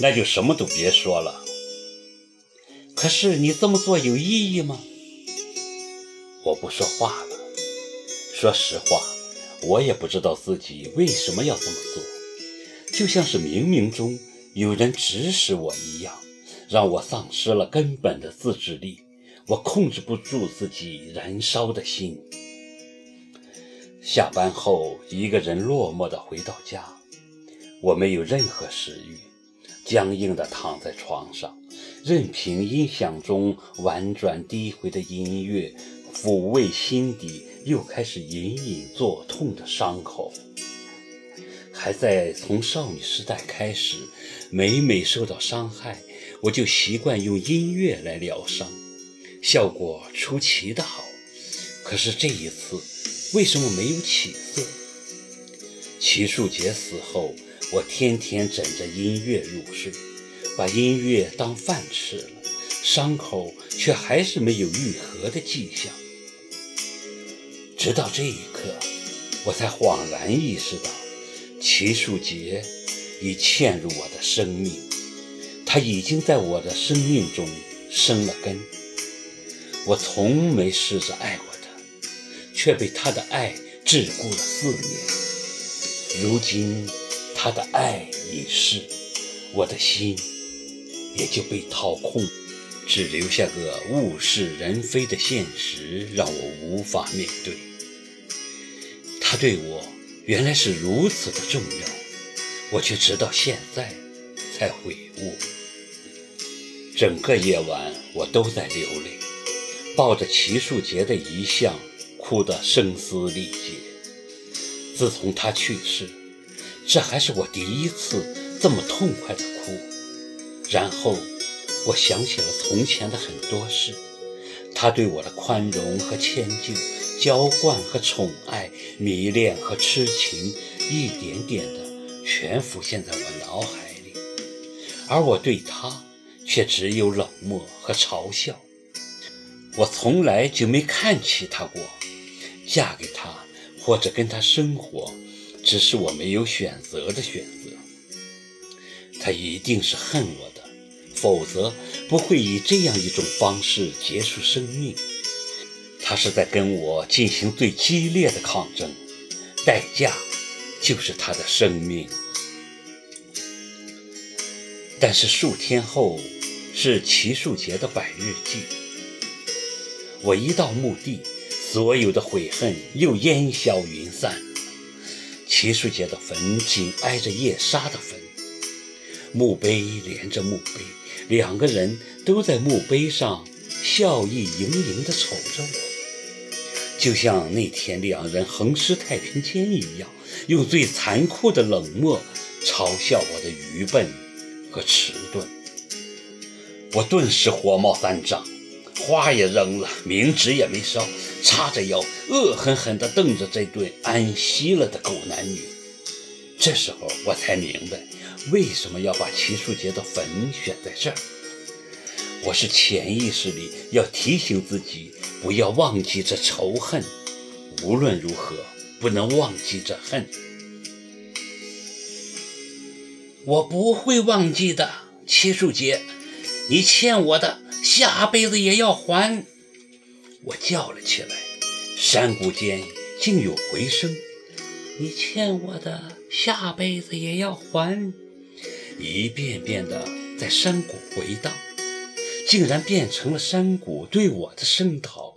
那就什么都别说了。可是你这么做有意义吗？我不说话了。说实话，我也不知道自己为什么要这么做，就像是冥冥中有人指使我一样，让我丧失了根本的自制力。我控制不住自己燃烧的心。下班后，一个人落寞地回到家，我没有任何食欲，僵硬地躺在床上，任凭音响中婉转低回的音乐抚慰心底又开始隐隐作痛的伤口。还在从少女时代开始，每每受到伤害，我就习惯用音乐来疗伤。效果出奇的好，可是这一次为什么没有起色？齐树杰死后，我天天枕着音乐入睡，把音乐当饭吃了，伤口却还是没有愈合的迹象。直到这一刻，我才恍然意识到，齐树杰已嵌入我的生命，他已经在我的生命中生了根。我从没试着爱过他，却被他的爱桎梏了四年。如今他的爱已逝，我的心也就被掏空，只留下个物是人非的现实，让我无法面对。他对我原来是如此的重要，我却直到现在才悔悟。整个夜晚我都在流泪。抱着齐树杰的遗像，哭得声嘶力竭。自从他去世，这还是我第一次这么痛快的哭。然后，我想起了从前的很多事，他对我的宽容和迁就，娇惯和宠爱，迷恋和痴情，一点点的全浮现在我脑海里，而我对他却只有冷漠和嘲笑。我从来就没看起他过，嫁给他或者跟他生活，只是我没有选择的选择。他一定是恨我的，否则不会以这样一种方式结束生命。他是在跟我进行最激烈的抗争，代价就是他的生命。但是数天后是齐树杰的百日祭。我一到墓地，所有的悔恨又烟消云散。齐树杰的坟紧挨着叶莎的坟，墓碑连着墓碑，两个人都在墓碑上笑意盈盈地瞅着我，就像那天两人横尸太平间一样，用最残酷的冷漠嘲笑我的愚笨和迟钝。我顿时火冒三丈。花也扔了，冥纸也没烧，叉着腰，恶狠狠地瞪着这对安息了的狗男女。这时候我才明白，为什么要把齐树杰的坟选在这儿。我是潜意识里要提醒自己，不要忘记这仇恨。无论如何，不能忘记这恨。我不会忘记的，齐树杰，你欠我的。下辈子也要还！我叫了起来，山谷间竟有回声。你欠我的，下辈子也要还！一遍遍的在山谷回荡，竟然变成了山谷对我的声讨。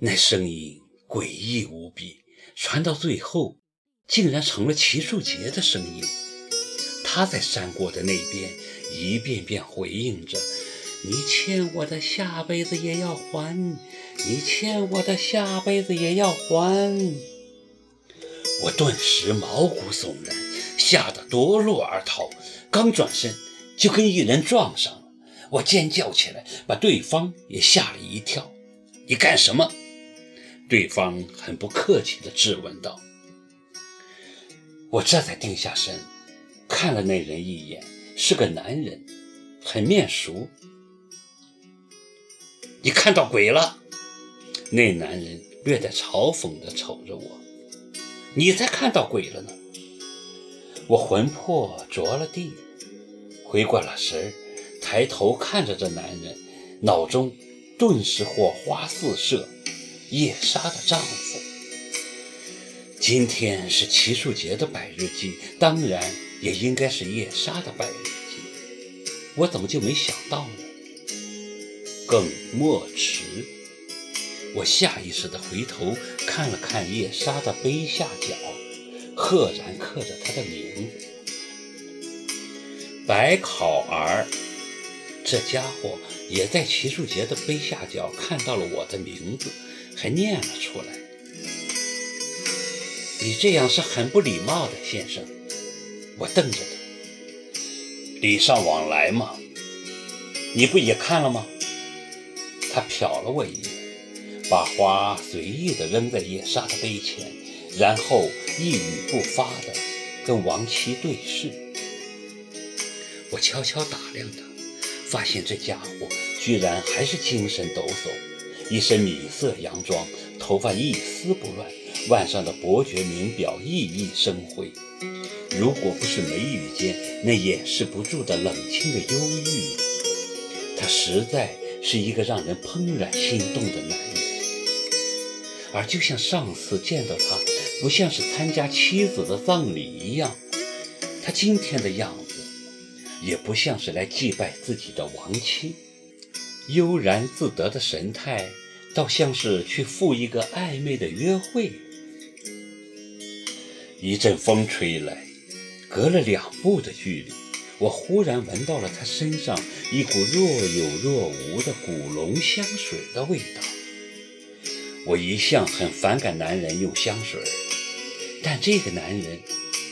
那声音诡异无比，传到最后，竟然成了齐树杰的声音。他在山谷的那边一遍遍回应着。你欠我的，下辈子也要还；你欠我的，下辈子也要还。我顿时毛骨悚然，吓得夺路而逃。刚转身，就跟一人撞上了。我尖叫起来，把对方也吓了一跳。你干什么？对方很不客气地质问道。我这才定下身，看了那人一眼，是个男人，很面熟。你看到鬼了？那男人略带嘲讽地瞅着我。你才看到鬼了呢！我魂魄着了地，回过了神儿，抬头看着这男人，脑中顿时火花四射。叶莎的丈夫，今天是齐树杰的百日祭，当然也应该是叶莎的百日祭。我怎么就没想到呢？更莫迟。我下意识地回头看了看叶莎的碑下角，赫然刻着她的名字——白考儿。这家伙也在齐树杰的碑下角看到了我的名字。还念了出来。你这样是很不礼貌的，先生。我瞪着他，礼尚往来嘛。你不也看了吗？他瞟了我一眼，把花随意地扔在叶莎的杯前，然后一语不发地跟王七对视。我悄悄打量他，发现这家伙居然还是精神抖擞。一身米色洋装，头发一丝不乱，腕上的伯爵名表熠熠生辉。如果不是眉宇间那掩饰不住的冷清的忧郁，他实在是一个让人怦然心动的男人。而就像上次见到他，不像是参加妻子的葬礼一样，他今天的样子，也不像是来祭拜自己的亡妻。悠然自得的神态，倒像是去赴一个暧昧的约会。一阵风吹来，隔了两步的距离，我忽然闻到了他身上一股若有若无的古龙香水的味道。我一向很反感男人用香水，但这个男人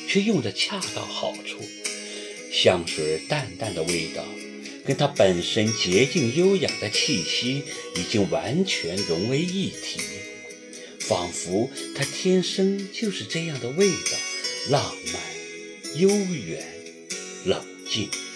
却用得恰到好处，香水淡淡的味道。跟他本身洁净优雅的气息已经完全融为一体，仿佛他天生就是这样的味道，浪漫、悠远、冷静。